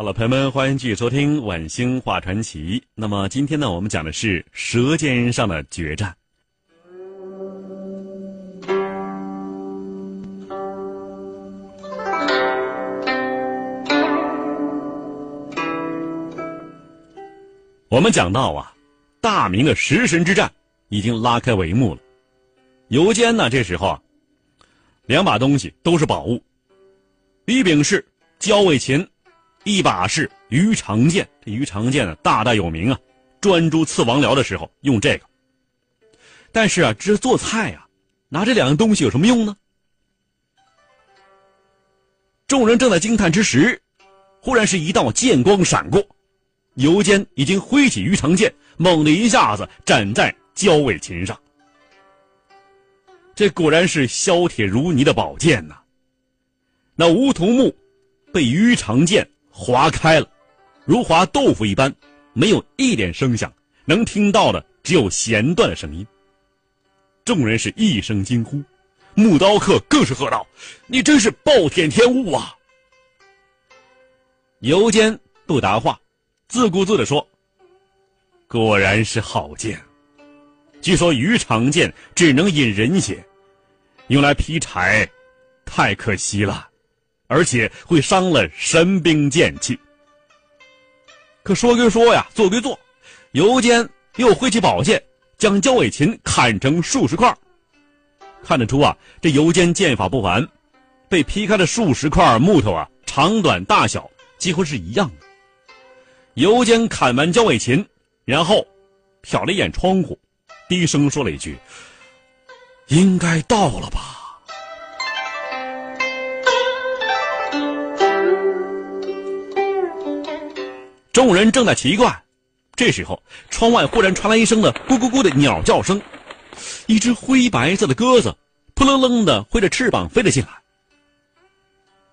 好了，朋友们，欢迎继续收听《晚星画传奇》。那么今天呢，我们讲的是《舌尖上的决战》。我们讲到啊，大明的食神之战已经拉开帷幕了。游坚呢，这时候啊，两把东西都是宝物，一柄是焦尾琴，一把是鱼肠剑。这鱼肠剑呢，大大有名啊，专诸刺王僚的时候用这个。但是啊，这做菜啊，拿这两样东西有什么用呢？众人正在惊叹之时，忽然是一道剑光闪过。游间已经挥起鱼肠剑，猛的一下子斩在焦尾琴上。这果然是削铁如泥的宝剑呐！那梧桐木被鱼肠剑划开了，如划豆腐一般，没有一点声响，能听到的只有弦断的声音。众人是一声惊呼，木刀客更是喝道：“你真是暴殄天物啊！”游坚不答话。自顾自地说：“果然是好剑。据说鱼肠剑只能引人血，用来劈柴，太可惜了，而且会伤了神兵剑气。可说归说呀，做归做，尤坚又挥起宝剑，将焦伟琴砍成数十块。看得出啊，这尤坚剑法不凡，被劈开的数十块木头啊，长短大小几乎是一样的。”尤坚砍完焦伟琴，然后瞟了一眼窗户，低声说了一句：“应该到了吧。”众人正在奇怪，这时候窗外忽然传来一声的“咕咕咕”的鸟叫声，一只灰白色的鸽子扑棱棱的挥着翅膀飞了进来。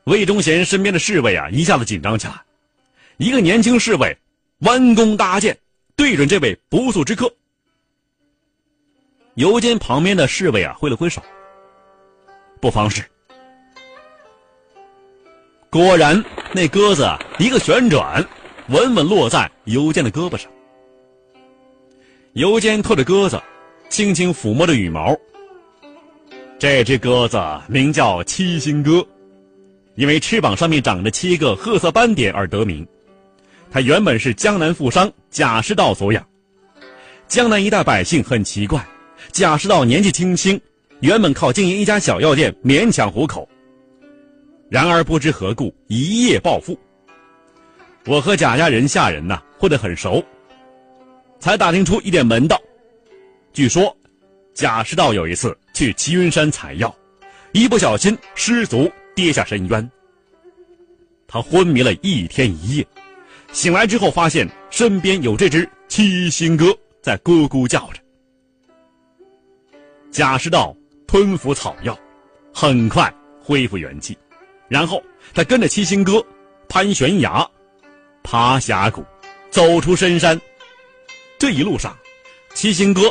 魏忠贤身边的侍卫啊，一下子紧张起来。一个年轻侍卫弯弓搭箭，对准这位不速之客。游间旁边的侍卫啊，挥了挥手，不妨事。果然，那鸽子一个旋转，稳稳落在游坚的胳膊上。游坚托着鸽子，轻轻抚摸着羽毛。这只鸽子名叫七星鸽，因为翅膀上面长着七个褐色斑点而得名。它原本是江南富商贾世道所养，江南一带百姓很奇怪，贾世道年纪轻轻，原本靠经营一家小药店勉强糊口。然而不知何故一夜暴富。我和贾家人下人呐混得很熟，才打听出一点门道。据说，贾世道有一次去齐云山采药，一不小心失足跌下深渊，他昏迷了一天一夜。醒来之后，发现身边有这只七星鸽在咕咕叫着。贾世道吞服草药，很快恢复元气，然后他跟着七星鸽攀悬崖、爬峡谷，走出深山。这一路上，七星哥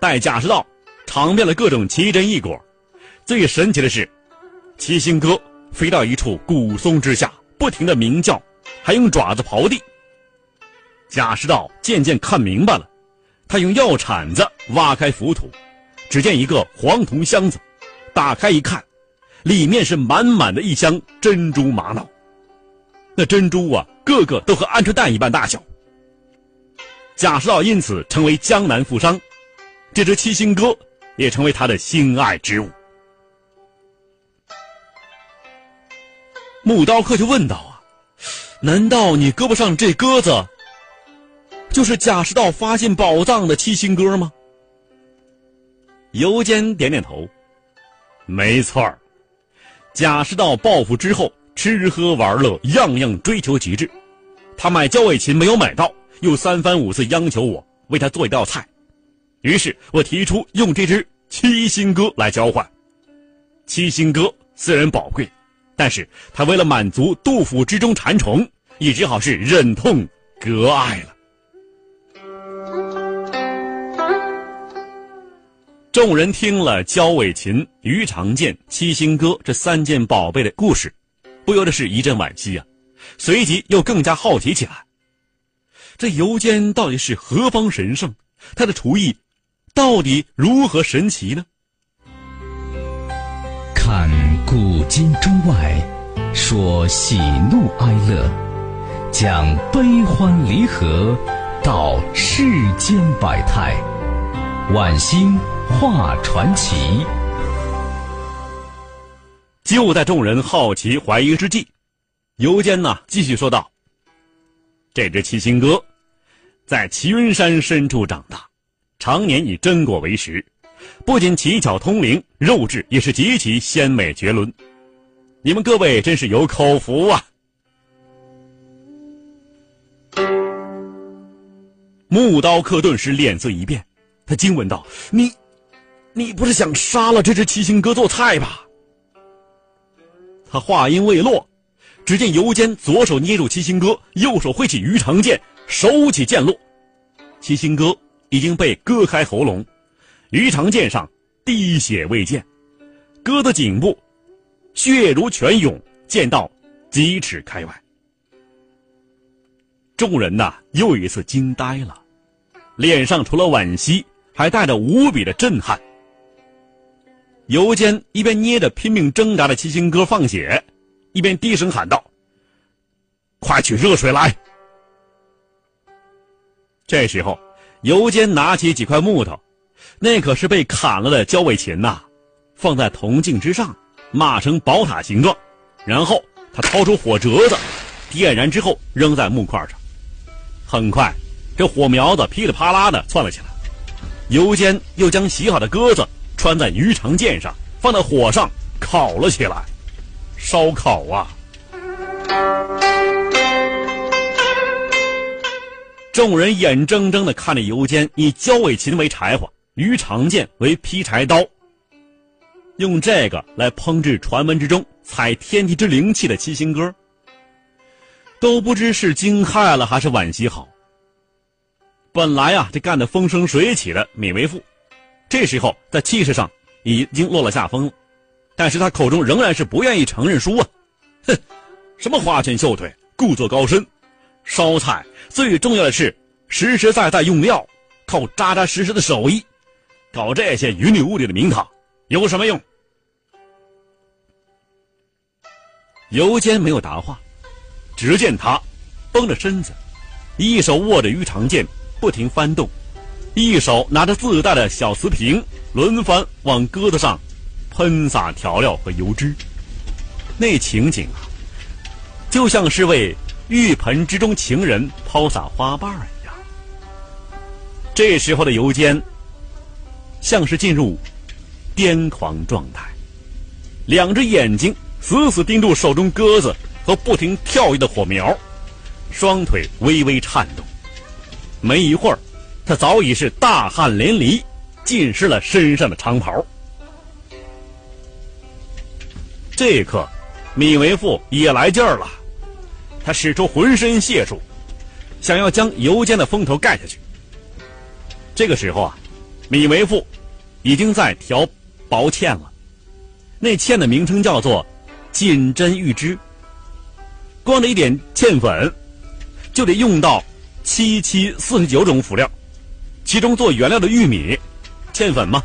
带贾师道尝遍了各种奇珍异果。最神奇的是，七星哥飞到一处古松之下，不停的鸣叫。还用爪子刨地。贾世道渐渐看明白了，他用药铲子挖开浮土，只见一个黄铜箱子，打开一看，里面是满满的一箱珍珠玛瑙。那珍珠啊，个个都和鹌鹑蛋一般大小。贾师道因此成为江南富商，这只七星鸽也成为他的心爱之物。木刀客就问道啊。难道你胳膊上这鸽子，就是贾师道发现宝藏的七星鸽吗？尤坚点点头，没错儿。贾师道暴富之后，吃喝玩乐样样追求极致，他买焦尾琴没有买到，又三番五次央求我为他做一道菜，于是我提出用这只七星歌来交换。七星歌虽然宝贵，但是他为了满足杜甫之中馋虫，也只好是忍痛割爱了。众人听了焦尾琴、鱼肠剑、七星歌这三件宝贝的故事，不由得是一阵惋惜啊！随即又更加好奇起来。这游间到底是何方神圣？他的厨艺到底如何神奇呢？看古今中外，说喜怒哀乐，讲悲欢离合，道世间百态，晚星。画传奇。就在众人好奇怀疑之际，尤坚呢继续说道：“这只七星鸽，在齐云山深处长大，常年以榛果为食，不仅奇巧通灵，肉质也是极其鲜美绝伦。你们各位真是有口福啊！”木刀客顿时脸色一变，他惊问道：“你？”你不是想杀了这只七星鸽做菜吧？他话音未落，只见尤坚左手捏住七星哥，右手挥起鱼肠剑，手起剑落，七星哥已经被割开喉咙，鱼肠剑上滴血未见，哥的颈部血如泉涌，剑道几尺开外。众人呐，又一次惊呆了，脸上除了惋惜，还带着无比的震撼。尤坚一边捏着拼命挣扎的七星哥放血，一边低声喊道：“快取热水来！”这时候，尤坚拿起几块木头，那可是被砍了的焦尾琴呐，放在铜镜之上，码成宝塔形状，然后他掏出火折子，点燃之后扔在木块上。很快，这火苗子噼里啪啦的窜了起来。尤坚又将洗好的鸽子。穿在鱼肠剑上，放在火上烤了起来。烧烤啊！众人眼睁睁的看着尤坚以焦尾琴为柴火，鱼肠剑为劈柴刀，用这个来烹制传闻之中采天地之灵气的七星歌，都不知是惊骇了还是惋惜好。本来啊，这干得风生水起的闵为富。这时候，在气势上已经落了下风了，但是他口中仍然是不愿意承认输啊！哼，什么花拳绣腿、故作高深，烧菜最重要的是实实在在用料，靠扎扎实实的手艺，搞这些云里雾里的名堂有什么用？尤坚没有答话，只见他绷着身子，一手握着鱼肠剑，不停翻动。一手拿着自带的小瓷瓶，轮番往鸽子上喷洒调料和油脂，那情景啊，就像是为浴盆之中情人抛洒花瓣一样。这时候的尤坚，像是进入癫狂状态，两只眼睛死死盯住手中鸽子和不停跳跃的火苗，双腿微微颤动，没一会儿。他早已是大汗淋漓，浸湿了身上的长袍。这一刻，米为富也来劲儿了，他使出浑身解数，想要将油煎的风头盖下去。这个时候啊，米为富已经在调薄芡了，那芡的名称叫做锦针玉脂。光这一点芡粉，就得用到七七四十九种辅料。其中做原料的玉米，芡粉嘛，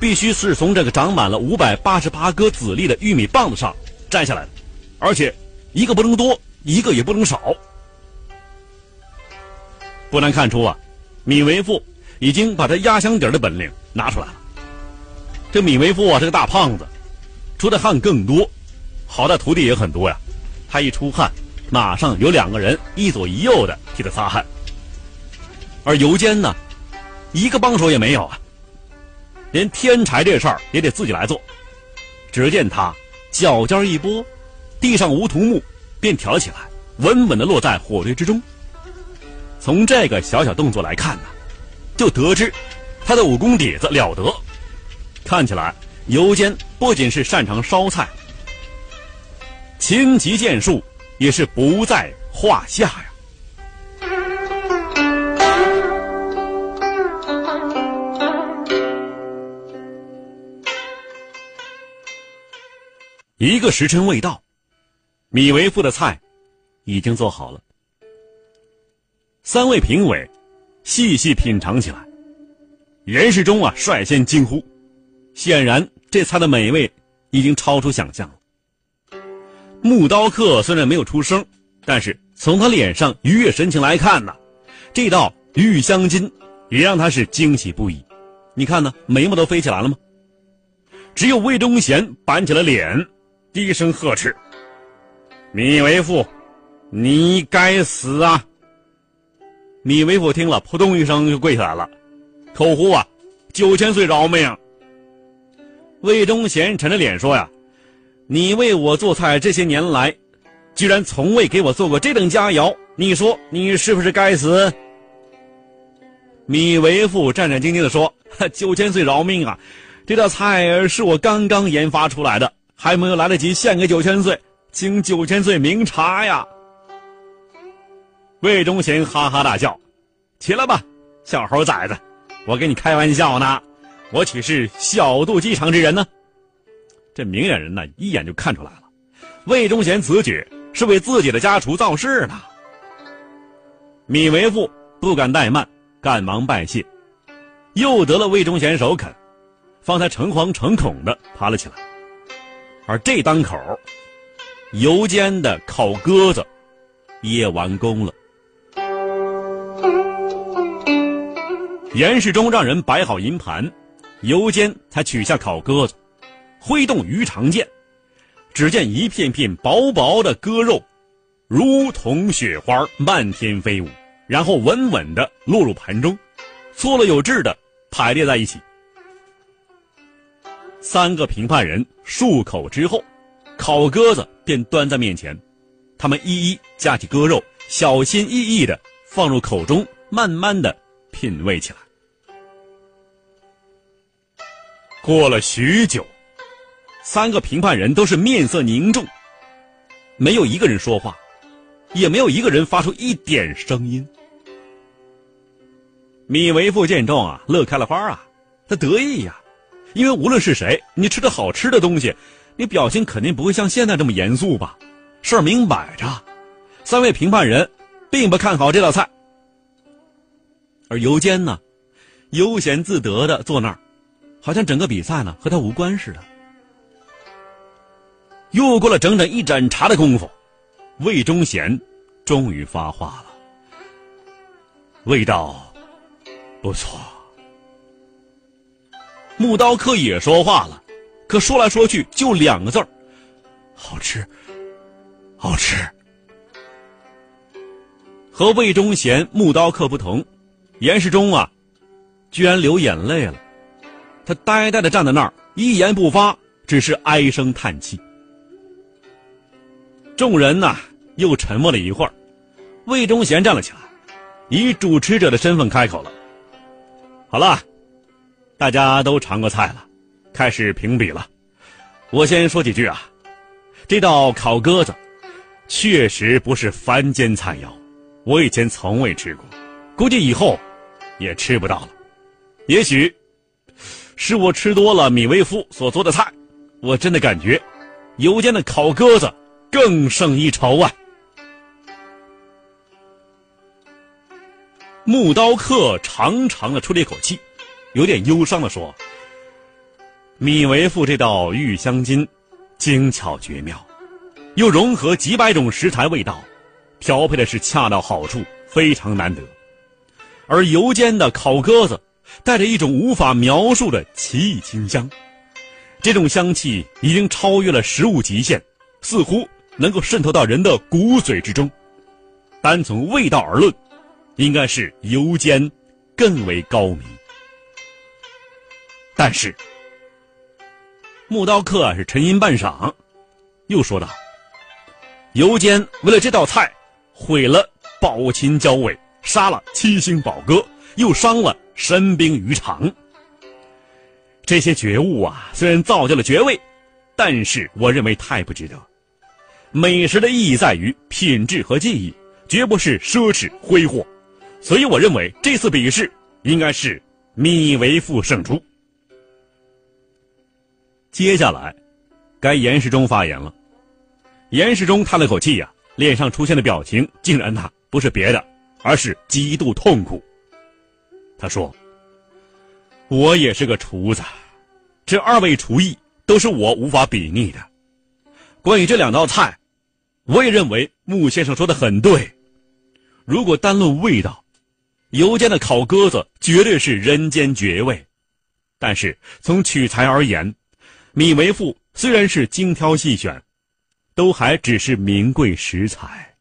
必须是从这个长满了五百八十八颗籽粒的玉米棒子上摘下来的，而且一个不能多，一个也不能少。不难看出啊，闵为父已经把这压箱底的本领拿出来了。这闵为父啊，是个大胖子，出的汗更多，好在徒弟也很多呀。他一出汗，马上有两个人一左一右的替他擦汗，而尤坚呢？一个帮手也没有啊！连添柴这事儿也得自己来做。只见他脚尖一拨，地上无土木，便挑起来，稳稳的落在火堆之中。从这个小小动作来看呢，就得知他的武功底子了得。看起来尤坚不仅是擅长烧菜，轻骑剑术也是不在话下呀。一个时辰未到，米为父的菜已经做好了。三位评委细细品尝起来，严世忠啊率先惊呼：“显然这菜的美味已经超出想象了。”木刀客虽然没有出声，但是从他脸上愉悦神情来看呢，这道玉香金也让他是惊喜不已。你看呢，眉毛都飞起来了吗？只有魏忠贤板起了脸。低声呵斥：“米为父，你该死啊！”米为父听了，扑通一声就跪下来了，口呼啊：“九千岁饶命！”魏忠贤沉着脸说：“呀，你为我做菜这些年来，居然从未给我做过这等佳肴，你说你是不是该死？”米为父战战兢兢地说：“九千岁饶命啊！这道菜是我刚刚研发出来的。”还没有来得及献给九千岁，请九千岁明察呀！魏忠贤哈哈大笑：“起来吧，小猴崽子，我跟你开玩笑呢，我岂是小肚鸡肠之人呢？”这明眼人呢，一眼就看出来了，魏忠贤此举是为自己的家厨造势呢。米为父不敢怠慢，赶忙拜谢，又得了魏忠贤首肯，方才诚惶诚恐的爬了起来。而这当口，油煎的烤鸽子也完工了。严世忠让人摆好银盘，油煎才取下烤鸽子，挥动鱼肠剑，只见一片片薄薄的鸽肉，如同雪花漫天飞舞，然后稳稳的落入盘中，错落有致的排列在一起。三个评判人漱口之后，烤鸽子便端在面前，他们一一夹起鸽肉，小心翼翼的放入口中，慢慢的品味起来。过了许久，三个评判人都是面色凝重，没有一个人说话，也没有一个人发出一点声音。米为父见状啊，乐开了花啊，他得意呀。因为无论是谁，你吃的好吃的东西，你表情肯定不会像现在这么严肃吧？事儿明摆着，三位评判人并不看好这道菜，而尤坚呢，悠闲自得的坐那儿，好像整个比赛呢和他无关似的。又过了整整一盏茶的功夫，魏忠贤终于发话了：“味道不错。”木刀客也说话了，可说来说去就两个字儿：好吃，好吃。和魏忠贤、木刀客不同，严世忠啊，居然流眼泪了。他呆呆的站在那儿，一言不发，只是唉声叹气。众人呐，又沉默了一会儿。魏忠贤站了起来，以主持者的身份开口了：“好了。”大家都尝过菜了，开始评比了。我先说几句啊，这道烤鸽子确实不是凡间菜肴，我以前从未吃过，估计以后也吃不到了。也许是我吃多了米微夫所做的菜，我真的感觉油煎的烤鸽子更胜一筹啊。木刀客长长的出了一口气。有点忧伤的说：“米为父这道玉香金，精巧绝妙，又融合几百种食材味道，调配的是恰到好处，非常难得。而油煎的烤鸽子，带着一种无法描述的奇异清香，这种香气已经超越了食物极限，似乎能够渗透到人的骨髓之中。单从味道而论，应该是油煎更为高明。”但是，木刀客是沉吟半晌，又说道：“油煎为了这道菜毁了宝琴交尾，杀了七星宝哥，又伤了神兵于长。这些觉悟啊，虽然造就了爵位，但是我认为太不值得。美食的意义在于品质和技艺，绝不是奢侈挥霍。所以我认为这次比试应该是米为父胜出。接下来，该严世忠发言了。严世忠叹了口气呀，脸上出现的表情竟然呐不是别的，而是极度痛苦。他说：“我也是个厨子，这二位厨艺都是我无法比拟的。关于这两道菜，我也认为穆先生说的很对。如果单论味道，尤家的烤鸽子绝对是人间绝味。但是从取材而言，米为父虽然是精挑细选，都还只是名贵食材，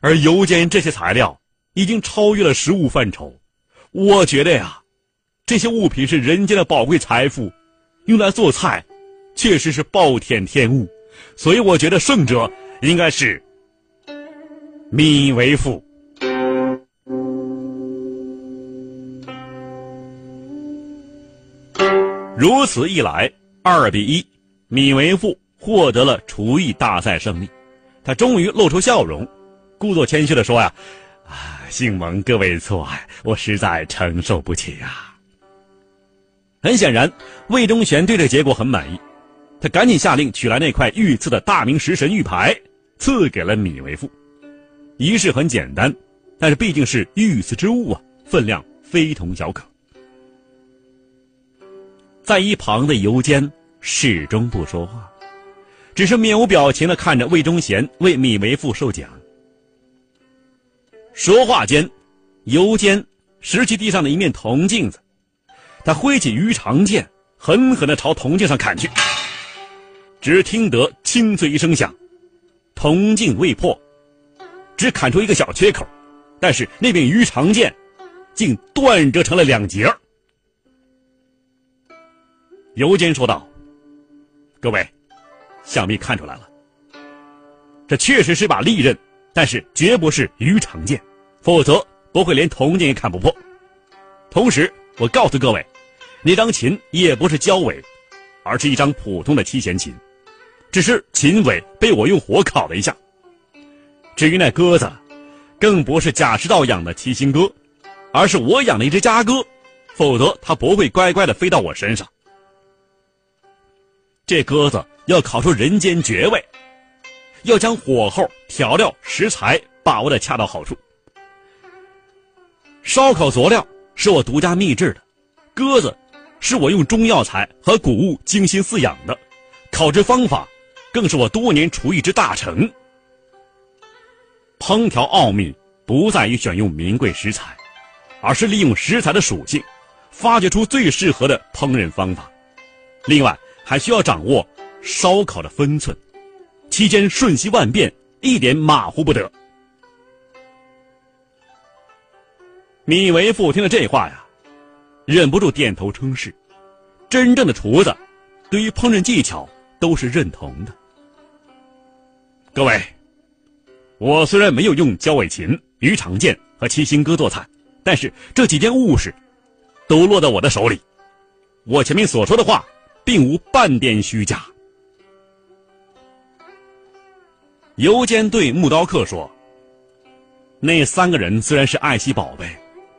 而油间这些材料已经超越了食物范畴。我觉得呀，这些物品是人间的宝贵财富，用来做菜，确实是暴殄天物。所以我觉得胜者应该是米为父。如此一来，二比一，米为父获得了厨艺大赛胜利。他终于露出笑容，故作谦虚的说：“呀。”啊，幸蒙各位错爱，我实在承受不起啊！很显然，魏忠贤对这结果很满意，他赶紧下令取来那块御赐的大明食神玉牌，赐给了米为父。仪式很简单，但是毕竟是御赐之物啊，分量非同小可。在一旁的尤坚始终不说话，只是面无表情的看着魏忠贤为米为父授奖。说话间，尤坚拾起地上的一面铜镜子，他挥起鱼肠剑，狠狠的朝铜镜上砍去。只听得清脆一声响，铜镜未破，只砍出一个小缺口，但是那柄鱼肠剑竟断折成了两截儿。尤坚说道：“各位，想必看出来了，这确实是把利刃，但是绝不是鱼肠剑。”否则不会连铜镜也砍不破。同时，我告诉各位，那张琴也不是交尾，而是一张普通的七弦琴，只是琴尾被我用火烤了一下。至于那鸽子，更不是贾师道养的七星鸽，而是我养的一只家鸽，否则它不会乖乖的飞到我身上。这鸽子要烤出人间绝味，要将火候、调料、食材把握的恰到好处。烧烤佐料是我独家秘制的，鸽子是我用中药材和谷物精心饲养的，烤制方法更是我多年厨艺之大成。烹调奥秘不在于选用名贵食材，而是利用食材的属性，发掘出最适合的烹饪方法。另外，还需要掌握烧烤的分寸，期间瞬息万变，一点马虎不得。米为父听了这话呀，忍不住点头称是。真正的厨子，对于烹饪技巧都是认同的。各位，我虽然没有用焦尾琴、鱼肠剑和七星哥做菜，但是这几件物事都落到我的手里。我前面所说的话，并无半点虚假。尤坚对木刀客说：“那三个人虽然是爱惜宝贝。”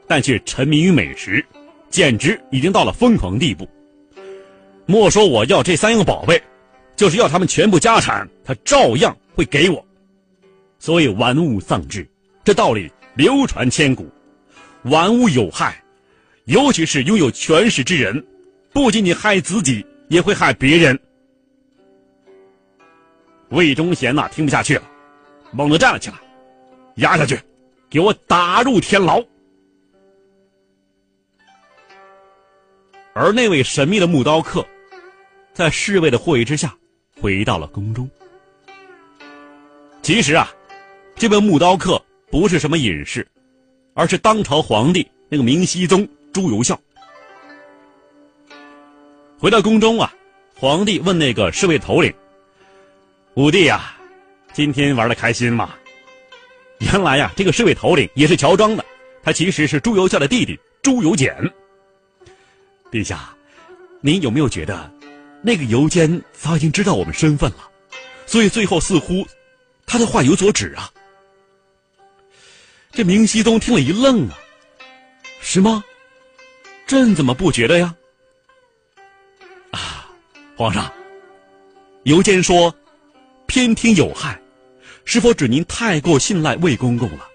但却沉迷于美食，简直已经到了疯狂地步。莫说我要这三样宝贝，就是要他们全部家产，他照样会给我。所以玩物丧志，这道理流传千古。玩物有害，尤其是拥有权势之人，不仅仅害自己，也会害别人。魏忠贤呐，听不下去了，猛地站了起来，压下去，给我打入天牢。而那位神秘的木刀客，在侍卫的护卫之下，回到了宫中。其实啊，这位木刀客不是什么隐士，而是当朝皇帝那个明熹宗朱由校。回到宫中啊，皇帝问那个侍卫头领：“武帝呀，今天玩的开心吗？”原来呀，这个侍卫头领也是乔装的，他其实是朱由校的弟弟朱由检。陛下，您有没有觉得，那个游监早已经知道我们身份了，所以最后似乎他的话有所指啊？这明熹宗听了一愣啊，是吗？朕怎么不觉得呀？皇上，尤坚说偏听有害，是否指您太过信赖魏公公了？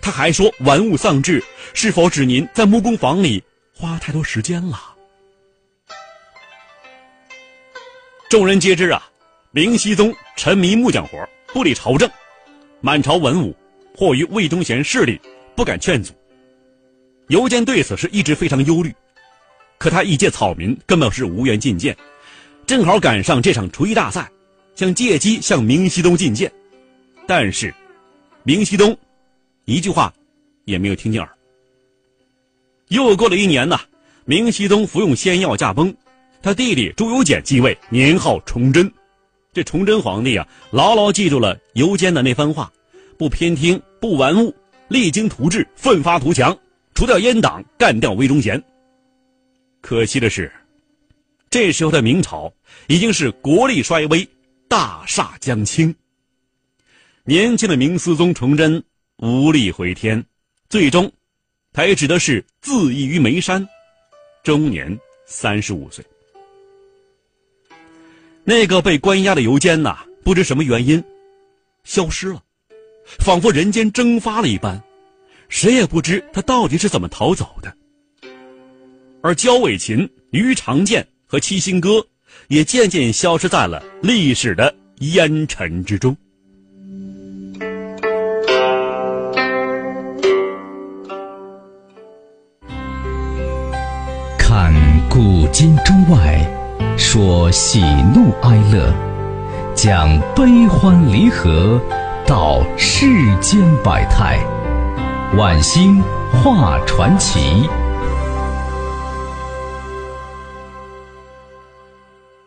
他还说玩物丧志，是否指您在木工房里花太多时间了？众人皆知啊，明熹宗沉迷木匠活，不理朝政，满朝文武迫于魏忠贤势力，不敢劝阻。尤坚对此是一直非常忧虑，可他一介草民，根本是无缘觐见，正好赶上这场厨艺大赛，想借机向明熹宗觐见，但是明熹宗一句话也没有听进耳。又过了一年呐，明熹宗服用仙药驾崩，他弟弟朱由检继位，年号崇祯。这崇祯皇帝啊，牢牢记住了游坚的那番话：不偏听，不玩物，励精图治，奋发图强。除掉阉党，干掉魏忠贤。可惜的是，这时候的明朝已经是国力衰微，大厦将倾。年轻的明思宗崇祯无力回天，最终，他也只得是自缢于煤山，终年三十五岁。那个被关押的游监呐，不知什么原因，消失了，仿佛人间蒸发了一般。谁也不知他到底是怎么逃走的，而焦伟勤、于长健和七星歌也渐渐消失在了历史的烟尘之中。看古今中外，说喜怒哀乐，讲悲欢离合，道世间百态。晚星画传奇。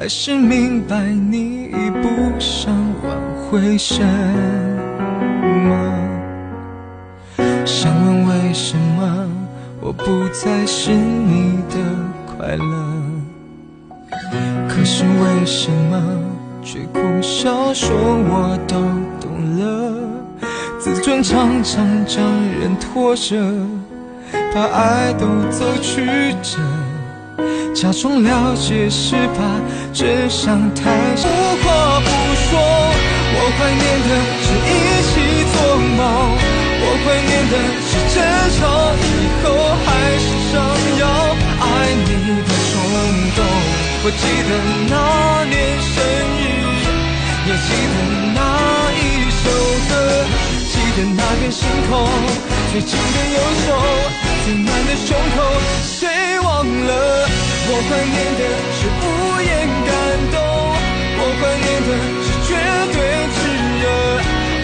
还是明白你已不想挽回什么？想问为什么我不再是你的快乐？可是为什么？却苦笑说我都懂了，自尊常常将人拖着，把爱都走曲折，假装了解是怕真相太。无话不说，我怀念的是一起做梦，我怀念的是争吵以后还是想要爱你的冲动。我记得那年生日。也记得那一首歌，记得那片星空，最紧的右手，最暖的胸口，谁忘了？我怀念的是无言感动，我怀念的是绝对炽热，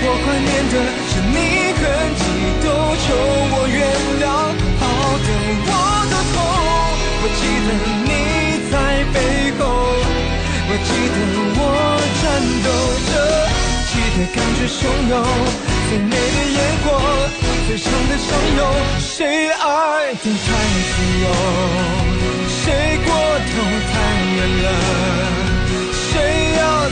我怀念的是你很激动求我原谅，好的我都痛，我记得你在背后，我记得我。颤抖着，记得感觉汹涌，最美的烟火最长的相拥谁爱得太自由？谁过头太远了？谁要